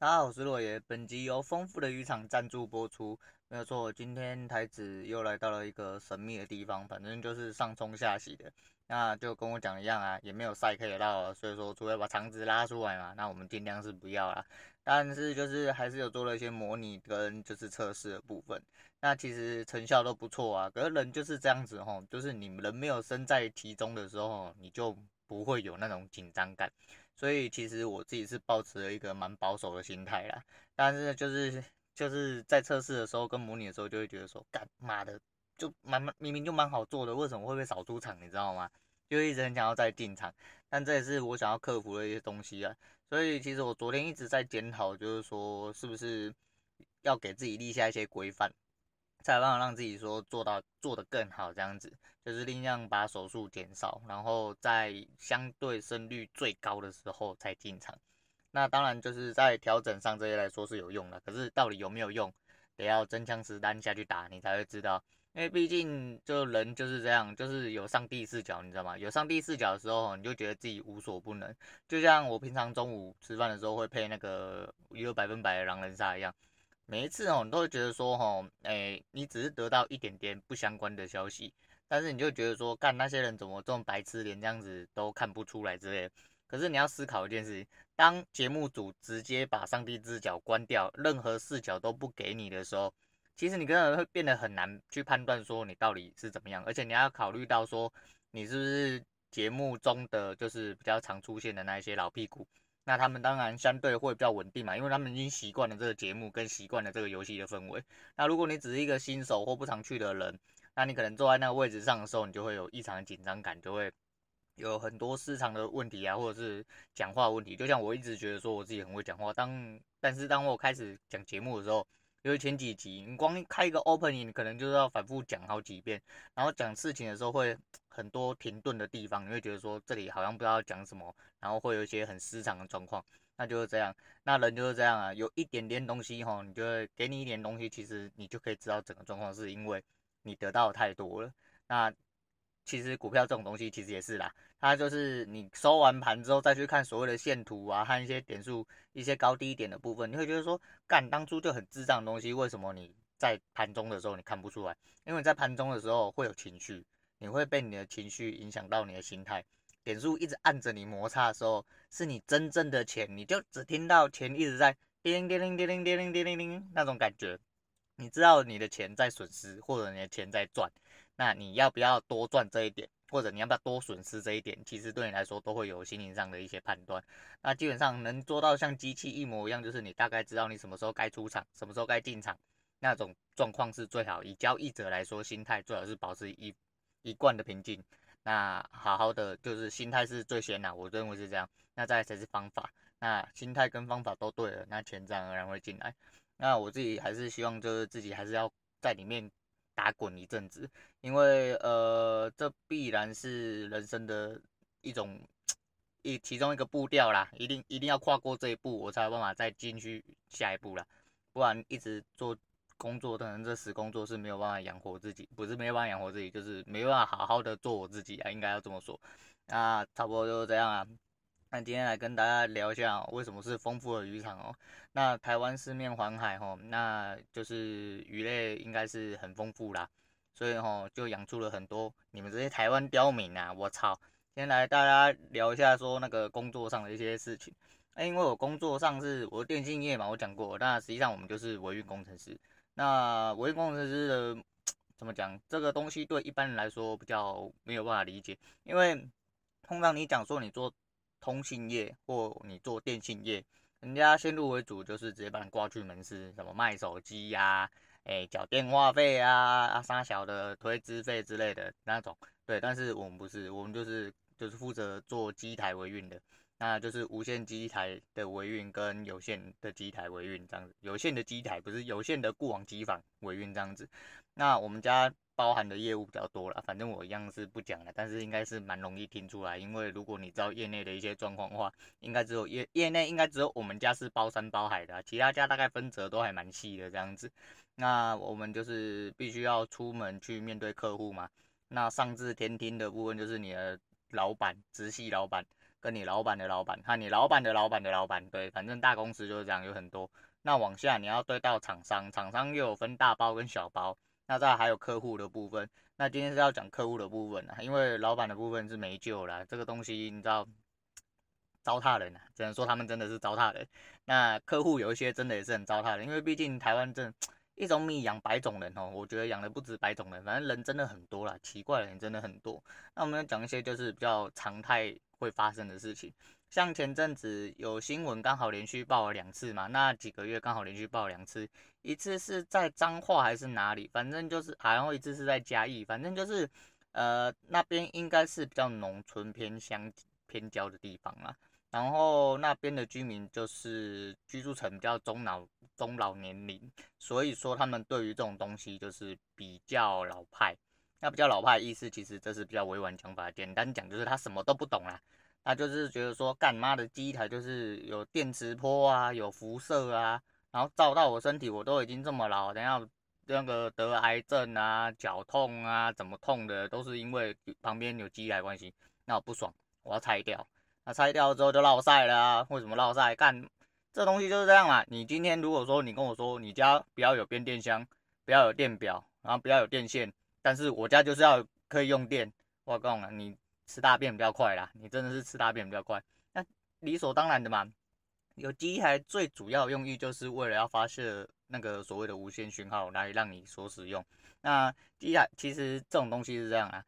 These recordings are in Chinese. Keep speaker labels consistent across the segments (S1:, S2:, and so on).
S1: 大家好，我是洛爷。本集由丰富的渔场赞助播出。没有错，今天台子又来到了一个神秘的地方，反正就是上冲下洗的。那就跟我讲一样啊，也没有晒可以捞，所以说除了把肠子拉出来嘛，那我们尽量是不要啦。但是就是还是有做了一些模拟跟就是测试的部分。那其实成效都不错啊。可是人就是这样子吼，就是你人没有身在其中的时候，你就不会有那种紧张感。所以其实我自己是抱持了一个蛮保守的心态啦，但是就是就是在测试的时候跟模拟的时候就会觉得说，干妈的就蛮明明就蛮好做的，为什么会被扫出场？你知道吗？就一直很想要再进场，但这也是我想要克服的一些东西啊。所以其实我昨天一直在检讨，就是说是不是要给自己立下一些规范。才办法让自己说做到做得更好，这样子就是尽量把手术减少，然后在相对胜率最高的时候才进场。那当然就是在调整上这些来说是有用的，可是到底有没有用，得要真枪实弹下去打你才会知道。因为毕竟就人就是这样，就是有上帝视角，你知道吗？有上帝视角的时候，你就觉得自己无所不能。就像我平常中午吃饭的时候会配那个娱乐百分百的狼人杀一样。每一次哦，你都会觉得说，吼，哎，你只是得到一点点不相关的消息，但是你就觉得说，干那些人怎么这么白痴，连这样子都看不出来之类的。可是你要思考一件事情，当节目组直接把上帝视角关掉，任何视角都不给你的时候，其实你可能会变得很难去判断说你到底是怎么样，而且你要考虑到说，你是不是节目中的就是比较常出现的那一些老屁股。那他们当然相对会比较稳定嘛，因为他们已经习惯了这个节目跟习惯了这个游戏的氛围。那如果你只是一个新手或不常去的人，那你可能坐在那个位置上的时候，你就会有异常的紧张感，就会有很多失常的问题啊，或者是讲话问题。就像我一直觉得说我自己很会讲话，当但是当我开始讲节目的时候，就是前几集你光开一个 opening，你可能就是要反复讲好几遍，然后讲事情的时候会。很多停顿的地方，你会觉得说这里好像不知道讲什么，然后会有一些很失常的状况，那就是这样，那人就是这样啊，有一点点东西哈，你就会给你一点东西，其实你就可以知道整个状况，是因为你得到太多了。那其实股票这种东西其实也是啦，它就是你收完盘之后再去看所谓的线图啊，和一些点数、一些高低点的部分，你会觉得说，干当初就很智障的东西，为什么你在盘中的时候你看不出来？因为在盘中的时候会有情绪。你会被你的情绪影响到你的心态，点数一直按着你摩擦的时候，是你真正的钱，你就只听到钱一直在叮叮叮叮叮叮叮叮叮那种感觉，你知道你的钱在损失，或者你的钱在赚，那你要不要多赚这一点，或者你要不要多损失这一点，其实对你来说都会有心灵上的一些判断。那基本上能做到像机器一模一样，就是你大概知道你什么时候该出场，什么时候该进场，那种状况是最好。以交易者来说，心态最好是保持一。一贯的平静，那好好的就是心态是最先的，我认为是这样。那再才是方法，那心态跟方法都对了，那钱自然而然会进来。那我自己还是希望就是自己还是要在里面打滚一阵子，因为呃这必然是人生的一种一其中一个步调啦，一定一定要跨过这一步，我才有办法再进去下一步啦，不然一直做。工作可能这时工作是没有办法养活自己，不是没有办法养活自己，就是没办法好好的做我自己啊，应该要这么说。那差不多就是这样啊。那今天来跟大家聊一下为什么是丰富的渔场哦。那台湾四面环海吼，那就是鱼类应该是很丰富啦，所以吼就养出了很多你们这些台湾刁民啊，我操！先来大家聊一下说那个工作上的一些事情。哎，因为我工作上是我电信业嘛，我讲过，那实际上我们就是维运工程师。那维运工程师的怎么讲？这个东西对一般人来说比较没有办法理解，因为通常你讲说你做通信业或你做电信业，人家先入为主就是直接把你挂去门市，什么卖手机呀、啊，哎，缴电话费啊，啊，三小的推资费之类的那种。对，但是我们不是，我们就是就是负责做机台维运的。那就是无线机台的维运跟有线的机台维运这样子，有线的机台不是有线的固网机房维运这样子。那我们家包含的业务比较多了，反正我一样是不讲了，但是应该是蛮容易听出来，因为如果你知道业内的一些状况的话，应该只有业业内应该只有我们家是包山包海的，其他家大概分则都还蛮细的这样子。那我们就是必须要出门去面对客户嘛，那上至天听的部分就是你的老板，直系老板。跟你老板的老板，和你老板的老板的老板，对，反正大公司就是这样，有很多。那往下你要对到厂商，厂商又有分大包跟小包，那再还有客户的部分。那今天是要讲客户的部分啊，因为老板的部分是没救了，这个东西你知道，糟蹋人啊，只能说他们真的是糟蹋人。那客户有一些真的也是很糟蹋人，因为毕竟台湾这一种米养百种人哦，我觉得养的不止百种人，反正人真的很多啦，奇怪的人真的很多。那我们要讲一些就是比较常态会发生的事情。像前阵子有新闻，刚好连续报了两次嘛。那几个月刚好连续报了两次，一次是在彰化还是哪里？反正就是，好像一次是在嘉义，反正就是，呃，那边应该是比较农村偏乡偏郊的地方啦。然后那边的居民就是居住层比较中老中老年龄，所以说他们对于这种东西就是比较老派。那比较老派的意思，其实这是比较委婉讲法，简单讲就是他什么都不懂啦。他就是觉得说，干妈的机台就是有电磁波啊，有辐射啊，然后照到我身体，我都已经这么老，等下那个得癌症啊、脚痛啊、怎么痛的，都是因为旁边有机台关系。那我不爽，我要拆掉。那拆掉之后就落晒了啊？为什么落晒？干这东西就是这样嘛。你今天如果说你跟我说你家不要有变电箱，不要有电表，然后不要有电线，但是我家就是要可以用电，我告诉你，你。吃大便比较快啦，你真的是吃大便比较快，那理所当然的嘛。有机台最主要用意就是为了要发射那个所谓的无线讯号来让你所使用。那机台其实这种东西是这样啊，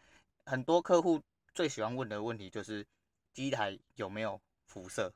S1: 很多客户最喜欢问的问题就是机台有没有辐射，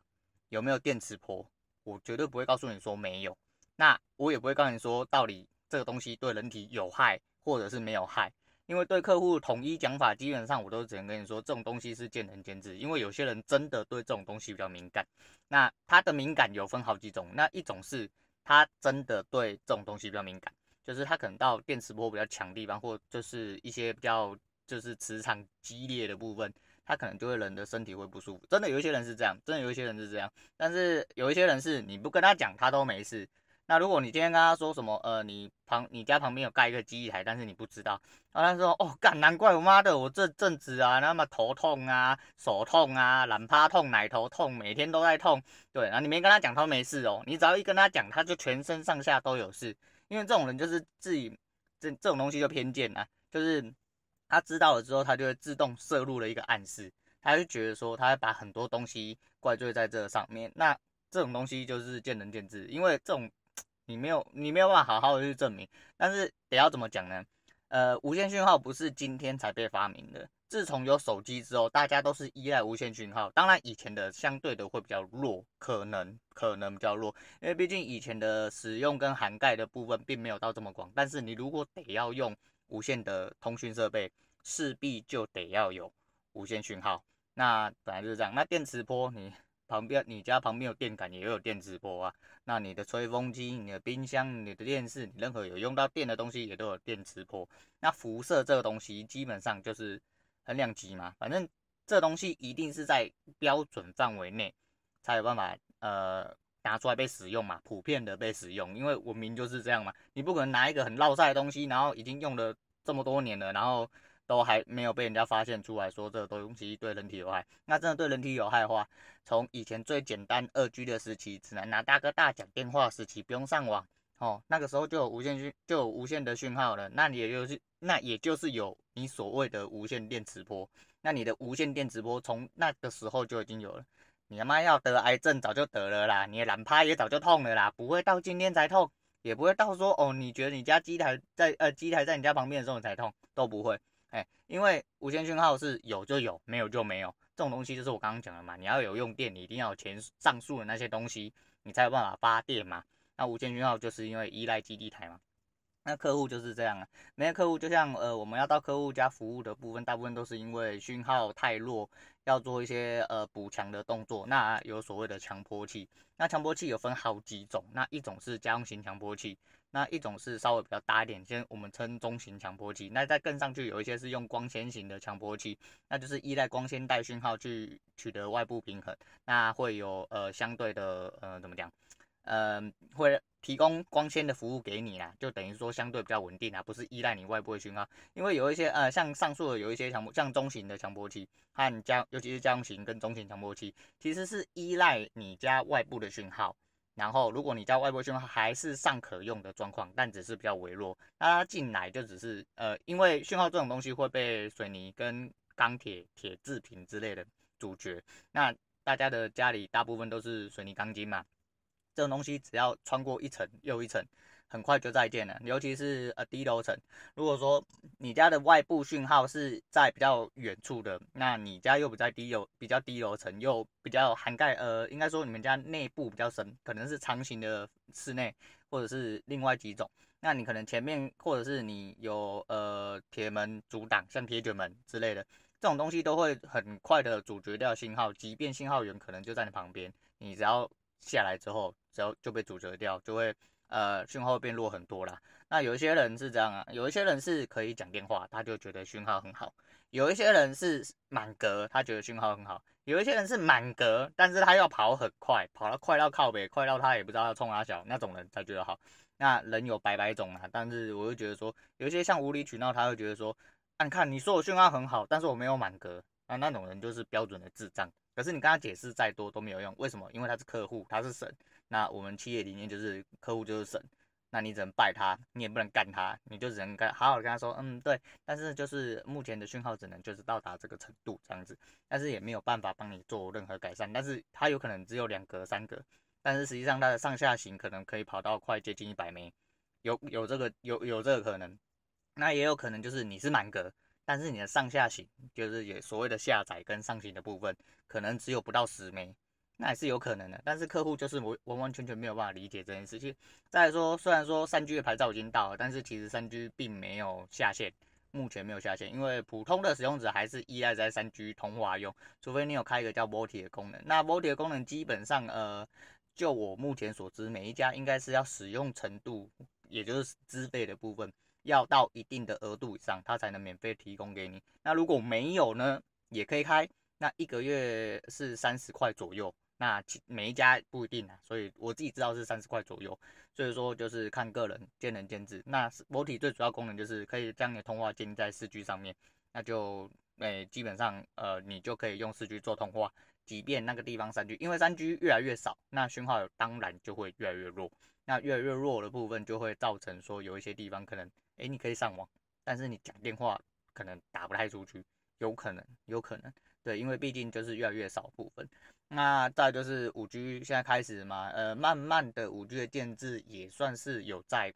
S1: 有没有电磁波。我绝对不会告诉你说没有，那我也不会告诉你说到底这个东西对人体有害或者是没有害。因为对客户统一讲法，基本上我都只能跟你说，这种东西是见仁见智。因为有些人真的对这种东西比较敏感，那他的敏感有分好几种。那一种是他真的对这种东西比较敏感，就是他可能到电磁波比较强的地方，或就是一些比较就是磁场激烈的部分，他可能就会人的身体会不舒服。真的有一些人是这样，真的有一些人是这样，但是有一些人是你不跟他讲，他都没事。那如果你今天跟他说什么，呃，你旁你家旁边有盖一个机台，但是你不知道，然后他说，哦，干，难怪我妈的，我这阵子啊，那么头痛啊，手痛啊，懒趴痛，奶头痛，每天都在痛，对，然后你没跟他讲，他没事哦，你只要一跟他讲，他就全身上下都有事，因为这种人就是自己这这种东西就偏见啊，就是他知道了之后，他就会自动摄入了一个暗示，他就觉得说，他会把很多东西怪罪在这上面，那这种东西就是见仁见智，因为这种。你没有，你没有办法好好的去证明。但是得要怎么讲呢？呃，无线讯号不是今天才被发明的。自从有手机之后，大家都是依赖无线讯号。当然，以前的相对的会比较弱，可能可能比较弱，因为毕竟以前的使用跟涵盖的部分并没有到这么广。但是你如果得要用无线的通讯设备，势必就得要有无线讯号。那本来就是这样。那电磁波你。旁边，你家旁边有电杆，也有电磁波啊。那你的吹风机、你的冰箱、你的电视，你任何有用到电的东西，也都有电磁波。那辐射这个东西，基本上就是很两极嘛。反正这东西一定是在标准范围内才有办法呃拿出来被使用嘛，普遍的被使用。因为文明就是这样嘛，你不可能拿一个很烙赛的东西，然后已经用了这么多年了，然后。都还没有被人家发现出来说这东西对人体有害。那真的对人体有害的话，从以前最简单二 G 的时期，只能拿大哥大讲电话时期，不用上网哦，那个时候就有无线讯，就有无线的讯号了。那你也就是，那也就是有你所谓的无线电磁波。那你的无线电磁波从那个时候就已经有了。你他妈要得癌症早就得了啦，你的懒趴也早就痛了啦，不会到今天才痛，也不会到说哦，你觉得你家机台在呃机台在你家旁边的时候你才痛，都不会。哎，因为无线讯号是有就有，没有就没有，这种东西就是我刚刚讲的嘛。你要有用电，你一定要有前上述的那些东西，你才有办法发电嘛。那无线讯号就是因为依赖基地台嘛。那客户就是这样啊，每个客户就像呃，我们要到客户家服务的部分，大部分都是因为讯号太弱，要做一些呃补强的动作。那有所谓的强波器，那强波器有分好几种，那一种是家用型强波器。那一种是稍微比较大一点，先我们称中型强波器。那再更上去有一些是用光纤型的强波器，那就是依赖光纤带讯号去取得外部平衡。那会有呃相对的呃怎么讲，呃会提供光纤的服务给你啦，就等于说相对比较稳定啊，不是依赖你外部的讯号。因为有一些呃，像上述的有一些强像中型的强波器和家，尤其是家用型跟中型强波器，其实是依赖你家外部的讯号。然后如果你在外部讯号还是尚可用的状况，但只是比较微弱，那它进来就只是呃，因为讯号这种东西会被水泥跟钢铁、铁制品之类的阻绝。那大家的家里大部分都是水泥钢筋嘛。这种东西只要穿过一层又一层，很快就再见了。尤其是呃低楼层，如果说你家的外部讯号是在比较远处的，那你家又比较低楼比较低楼层，又比较涵盖呃，应该说你们家内部比较深，可能是长形的室内，或者是另外几种。那你可能前面或者是你有呃铁门阻挡，像铁卷门之类的，这种东西都会很快的阻绝掉信号，即便信号源可能就在你旁边，你只要下来之后。只要就被阻绝掉，就会呃讯号变弱很多啦。那有一些人是这样啊，有一些人是可以讲电话，他就觉得讯号很好；有一些人是满格，他觉得讯号很好；有一些人是满格，但是他要跑很快，跑到快到靠北，快到他也不知道要冲哪小，那种人才觉得好。那人有百百种啊，但是我会觉得说，有一些像无理取闹，他会觉得说，按看你说我讯号很好，但是我没有满格，那那种人就是标准的智障。可是你跟他解释再多都没有用，为什么？因为他是客户，他是神。那我们企业理念就是客户就是神，那你只能拜他，你也不能干他，你就只能跟好好跟他说，嗯，对，但是就是目前的讯号只能就是到达这个程度这样子，但是也没有办法帮你做任何改善，但是它有可能只有两格三格，但是实际上它的上下行可能可以跑到快接近一百枚，有有这个有有这个可能，那也有可能就是你是满格，但是你的上下行就是也所谓的下载跟上行的部分，可能只有不到十枚。那也是有可能的，但是客户就是完完完全全没有办法理解这件事情。再说，虽然说三 G 的牌照已经到了，但是其实三 G 并没有下线，目前没有下线，因为普通的使用者还是依赖在三 G 通话用，除非你有开一个叫 VoLTE 的功能。那 VoLTE 的功能基本上，呃，就我目前所知，每一家应该是要使用程度，也就是资费的部分，要到一定的额度以上，它才能免费提供给你。那如果没有呢，也可以开，那一个月是三十块左右。那每一家不一定啊，所以我自己知道是三十块左右，所以说就是看个人，见仁见智。那 VoLTE 最主要功能就是可以将你的通话建立在四 G 上面，那就诶、基本上呃你就可以用四 G 做通话，即便那个地方三 G，因为三 G 越来越少，那讯号当然就会越来越弱。那越来越弱的部分就会造成说有一些地方可能诶、你可以上网，但是你讲电话可能打不太出去，有可能有可能对，因为毕竟就是越来越少部分。那再就是五 G 现在开始嘛，呃，慢慢的五 G 的建制也算是有在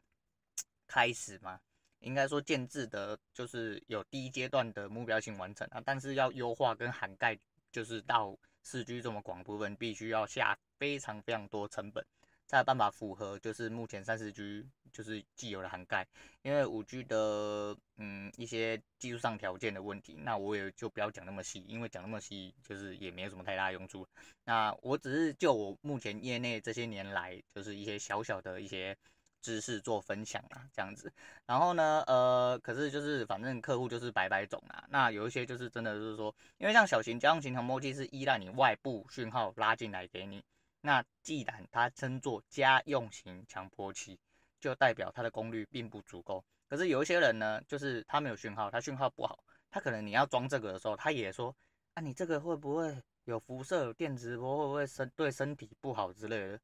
S1: 开始嘛，应该说建制的就是有第一阶段的目标性完成啊，但是要优化跟涵盖，就是到四 G 这么广部分，必须要下非常非常多成本。才有办法符合，就是目前三十 G 就是既有的涵盖，因为五 G 的嗯一些技术上条件的问题，那我也就不要讲那么细，因为讲那么细就是也没有什么太大用处。那我只是就我目前业内这些年来就是一些小小的一些知识做分享啊，这样子。然后呢，呃，可是就是反正客户就是百百种啊，那有一些就是真的就是说，因为像小型家用型传播器是依赖你外部讯号拉进来给你。那既然它称作家用型强波器，就代表它的功率并不足够。可是有一些人呢，就是他没有讯号，他讯号不好，他可能你要装这个的时候，他也说，啊，你这个会不会有辐射、有电磁波，会不会身对身体不好之类的？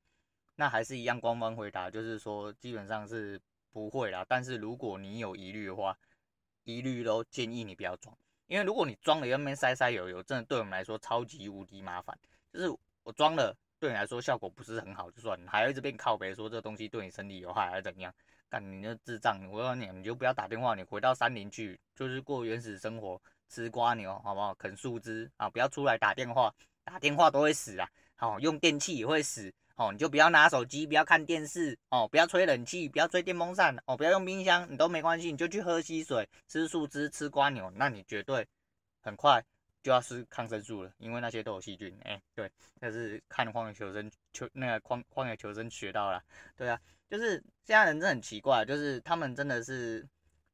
S1: 那还是一样官方回答，就是说基本上是不会啦。但是如果你有疑虑的话，一律都建议你不要装，因为如果你装了，那边塞塞油油，真的对我们来说超级无敌麻烦。就是我装了。对你来说效果不是很好，就算你还要一直被靠北说这东西对你身体有害还是怎样？干你那智障！我告诉你，你就不要打电话，你回到山林去，就是过原始生活，吃瓜牛，好不好？啃树枝啊，不要出来打电话，打电话都会死啊！好，用电器也会死哦，你就不要拿手机，不要看电视哦，不要吹冷气，不要吹电风扇哦，不要用冰箱，你都没关系，你就去喝溪水，吃树枝，吃瓜牛，那你绝对很快。就要吃抗生素了，因为那些都有细菌。哎、对，但是看荒野求生，求那个荒荒野求生学到了。对啊，就是现在人真的很奇怪，就是他们真的是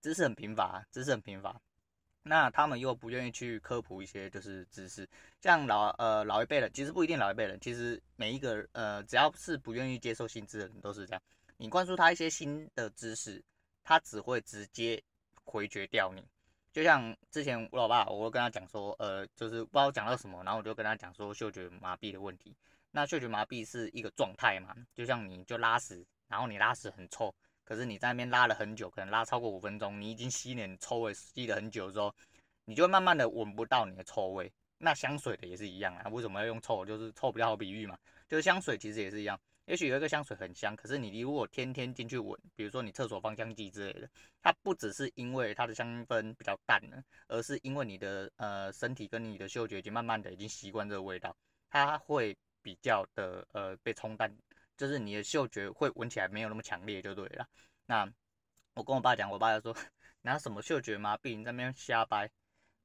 S1: 知识很贫乏，知识很贫乏。那他们又不愿意去科普一些就是知识，像老呃老一辈人，其实不一定老一辈人，其实每一个呃只要是不愿意接受新知的人都是这样。你灌输他一些新的知识，他只会直接回绝掉你。就像之前我老爸，我会跟他讲说，呃，就是不知道讲到什么，然后我就跟他讲说嗅觉麻痹的问题。那嗅觉麻痹是一个状态嘛，就像你就拉屎，然后你拉屎很臭。可是你在那边拉了很久，可能拉超过五分钟，你已经吸脸臭味吸了很久之后，你就慢慢的闻不到你的臭味。那香水的也是一样啊，为什么要用臭？就是臭比较好比喻嘛，就是香水其实也是一样。也许有一个香水很香，可是你如果天天进去闻，比如说你厕所芳香剂之类的，它不只是因为它的香氛比较淡了，而是因为你的呃身体跟你的嗅觉已经慢慢的已经习惯这个味道，它会比较的呃被冲淡。就是你的嗅觉会闻起来没有那么强烈就对了。那我跟我爸讲，我爸就说，拿什么嗅觉麻痹，你在那边瞎掰。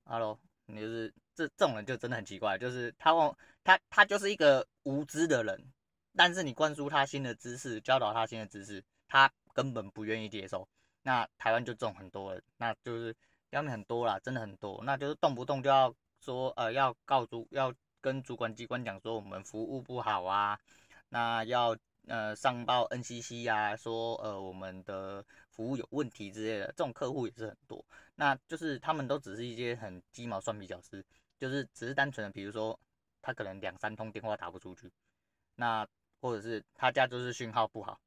S1: Hello，你就是这这种人就真的很奇怪，就是他忘他他就是一个无知的人，但是你灌输他新的知识，教导他新的知识，他根本不愿意接受。那台湾就这种很多人，那就是要面很多啦，真的很多，那就是动不动就要说呃要告主要跟主管机关讲说我们服务不好啊。那要呃上报 NCC、啊，说呃我们的服务有问题之类的，这种客户也是很多。那就是他们都只是一些很鸡毛蒜皮小事，就是只是单纯的，比如说他可能两三通电话打不出去，那或者是他家就是讯号不好，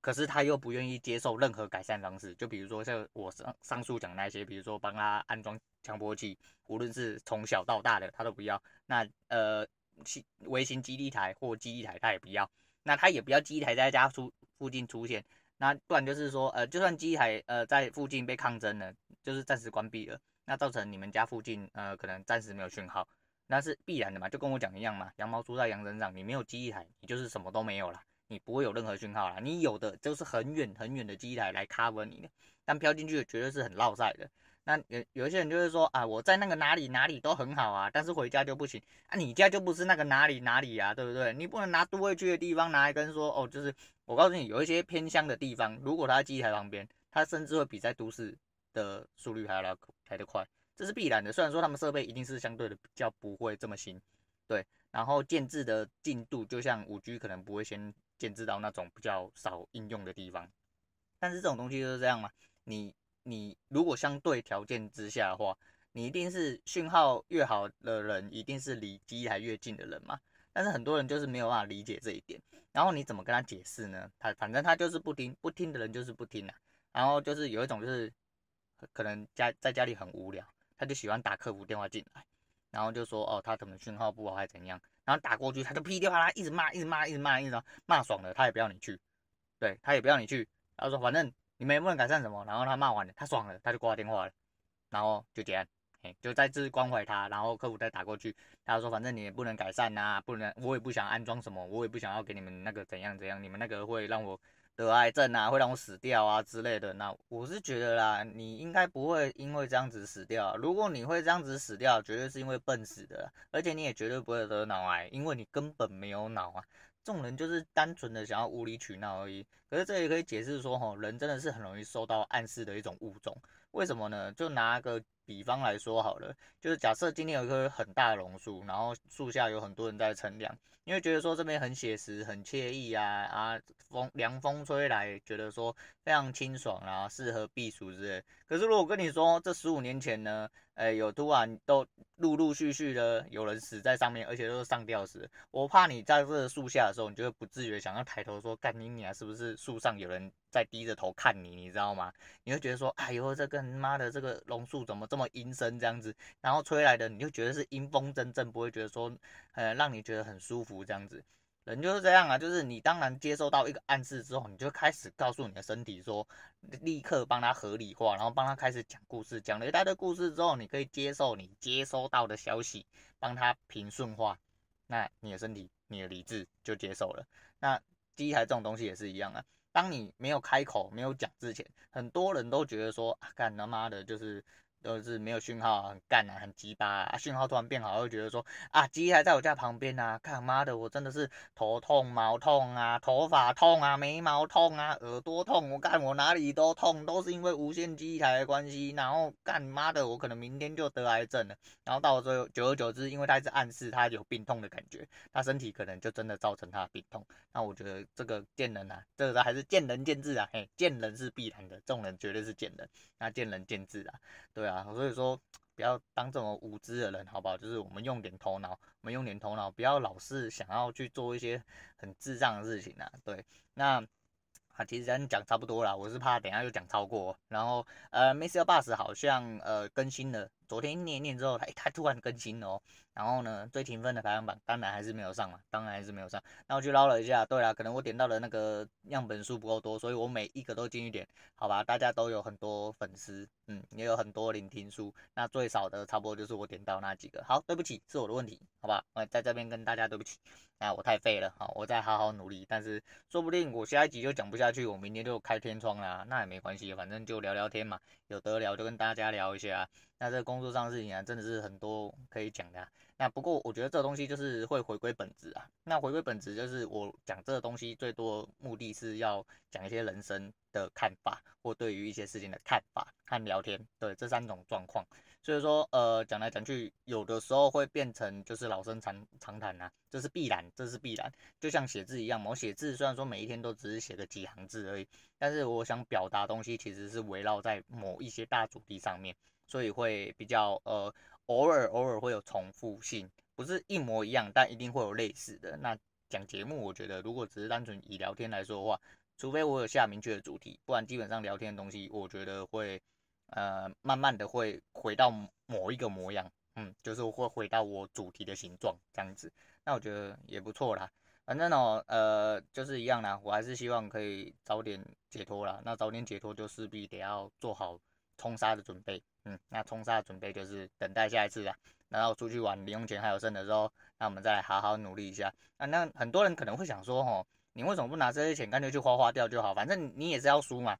S1: 可是他又不愿意接受任何改善方式。就比如说像我上上述讲那些，比如说帮他安装强波器，无论是从小到大的他都不要。那呃。微型基地台或基地台他也不要，那他也不要基地台在家出附近出现，那不然就是说，呃，就算基地台呃在附近被抗争了，就是暂时关闭了，那造成你们家附近呃可能暂时没有讯号，那是必然的嘛，就跟我讲一样嘛，羊毛出在羊身上，你没有记忆台，你就是什么都没有了，你不会有任何讯号了，你有的就是很远很远的基地台来 cover 你的，但飘进去的绝对是很落赛的。那有有一些人就是说啊，我在那个哪里哪里都很好啊，但是回家就不行啊。你家就不是那个哪里哪里呀，对不对？你不能拿都会区的地方拿来跟说哦，就是我告诉你，有一些偏乡的地方，如果它在基地台旁边，它甚至会比在都市的速率还要来来得快，这是必然的。虽然说他们设备一定是相对的比较不会这么新，对，然后建置的进度就像五 G 可能不会先建置到那种比较少应用的地方，但是这种东西就是这样嘛，你。你如果相对条件之下的话，你一定是讯号越好的人，一定是离基台越近的人嘛。但是很多人就是没有办法理解这一点，然后你怎么跟他解释呢？他反正他就是不听，不听的人就是不听啊。然后就是有一种就是可能家在家里很无聊，他就喜欢打客服电话进来，然后就说哦，他可能讯号不好还是怎样，然后打过去他就噼里啪啦一直骂，一直骂，一直骂，一直骂，骂爽了他也不要你去，对，他也不要你去，他说反正。你们也不能改善什么，然后他骂完了，他爽了，他就挂电话了，然后就结案，哎，就再次关怀他，然后客服再打过去，他说反正你也不能改善呐、啊，不能，我也不想安装什么，我也不想要给你们那个怎样怎样，你们那个会让我得癌症啊，会让我死掉啊之类的。那我是觉得啦，你应该不会因为这样子死掉，如果你会这样子死掉，绝对是因为笨死的，而且你也绝对不会得脑癌，因为你根本没有脑啊。这种人就是单纯的想要无理取闹而已。可是这也可以解释说，吼，人真的是很容易受到暗示的一种物种。为什么呢？就拿个比方来说好了，就是假设今天有一棵很大的榕树，然后树下有很多人在乘凉，因为觉得说这边很写实、很惬意啊啊，风凉风吹来，觉得说非常清爽啊，适合避暑之类。可是如果跟你说这十五年前呢？哎，有突然都陆陆续续的有人死在上面，而且都是上吊死。我怕你在这树下的时候，你就会不自觉想要抬头说：“干你娘，是不是树上有人在低着头看你？”你知道吗？你会觉得说：“哎呦，这个妈的，这个榕树怎么这么阴森这样子？”然后吹来的，你就觉得是阴风阵阵，不会觉得说，呃，让你觉得很舒服这样子。人就是这样啊，就是你当然接受到一个暗示之后，你就开始告诉你的身体说，立刻帮他合理化，然后帮他开始讲故事，讲了一大堆故事之后，你可以接受你接收到的消息，帮他平顺化，那你的身体、你的理智就接受了。那机台这种东西也是一样啊，当你没有开口、没有讲之前，很多人都觉得说，啊，干他妈的，就是。都是没有讯号，很干啊，很鸡巴啊，讯号突然变好，又觉得说啊，鸡还在我家旁边啊，看妈的，我真的是头痛、毛痛啊，头发痛啊，眉毛痛啊，耳朵痛，我干我哪里都痛，都是因为无线机台的关系，然后干妈的，我可能明天就得癌症了，然后到了最后，久而久之，因为他一直暗示他有病痛的感觉，他身体可能就真的造成他的病痛，那我觉得这个见人啊，这个还是见仁见智啊，嘿，见人是必然的，这种人绝对是见人，那见仁见智啊，对啊。所以说，不要当这种无知的人，好不好？就是我们用点头脑，我们用点头脑，不要老是想要去做一些很智障的事情啊。对，那啊，其实咱讲差不多了，我是怕等下又讲超过。然后，呃，Mr. Bus 好像呃更新了，昨天念念之后，他他突然更新了哦。然后呢，最评分的排行榜当然还是没有上嘛，当然还是没有上。那我去捞了一下，对啦，可能我点到的那个样本数不够多，所以我每一个都进去点，好吧？大家都有很多粉丝，嗯，也有很多聆听数，那最少的差不多就是我点到那几个。好，对不起，是我的问题，好吧？我在这边跟大家对不起，那我太废了，好，我再好好努力。但是说不定我下一集就讲不下去，我明天就开天窗啦，那也没关系，反正就聊聊天嘛，有得聊就跟大家聊一下。那这工作上的事情啊，真的是很多可以讲的。那不过我觉得这东西就是会回归本质啊。那回归本质就是我讲这个东西最多目的是要讲一些人生的看法，或对于一些事情的看法，和聊天，对这三种状况。所以说，呃，讲来讲去，有的时候会变成就是老生常常谈呐，这是必然，这是必然。就像写字一样，我写字虽然说每一天都只是写个几行字而已，但是我想表达东西其实是围绕在某一些大主题上面。所以会比较呃，偶尔偶尔会有重复性，不是一模一样，但一定会有类似的。那讲节目，我觉得如果只是单纯以聊天来说的话，除非我有下明确的主题，不然基本上聊天的东西，我觉得会呃慢慢的会回到某一个模样，嗯，就是会回到我主题的形状这样子。那我觉得也不错啦。反正哦，呃，就是一样啦，我还是希望可以早点解脱啦。那早点解脱就势必得要做好冲杀的准备。嗯，那冲杀的准备就是等待下一次啊，然后出去玩，零用钱还有剩的时候，那我们再来好好努力一下。啊，那很多人可能会想说，吼，你为什么不拿这些钱干脆去花花掉就好？反正你也是要输嘛。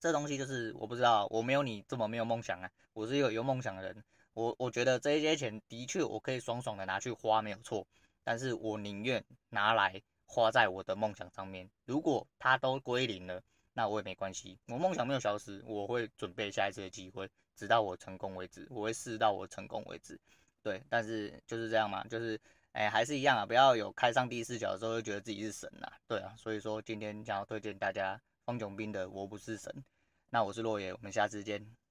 S1: 这东西就是我不知道，我没有你这么没有梦想啊。我是一个有梦想的人，我我觉得这些钱的确我可以爽爽的拿去花没有错，但是我宁愿拿来花在我的梦想上面。如果它都归零了，那我也没关系，我梦想没有消失，我会准备下一次的机会。直到我成功为止，我会试到我成功为止，对，但是就是这样嘛，就是，哎，还是一样啊，不要有开上帝视角的时候就觉得自己是神呐，对啊，所以说今天想要推荐大家方炯斌的《我不是神》，那我是洛野，我们下次见。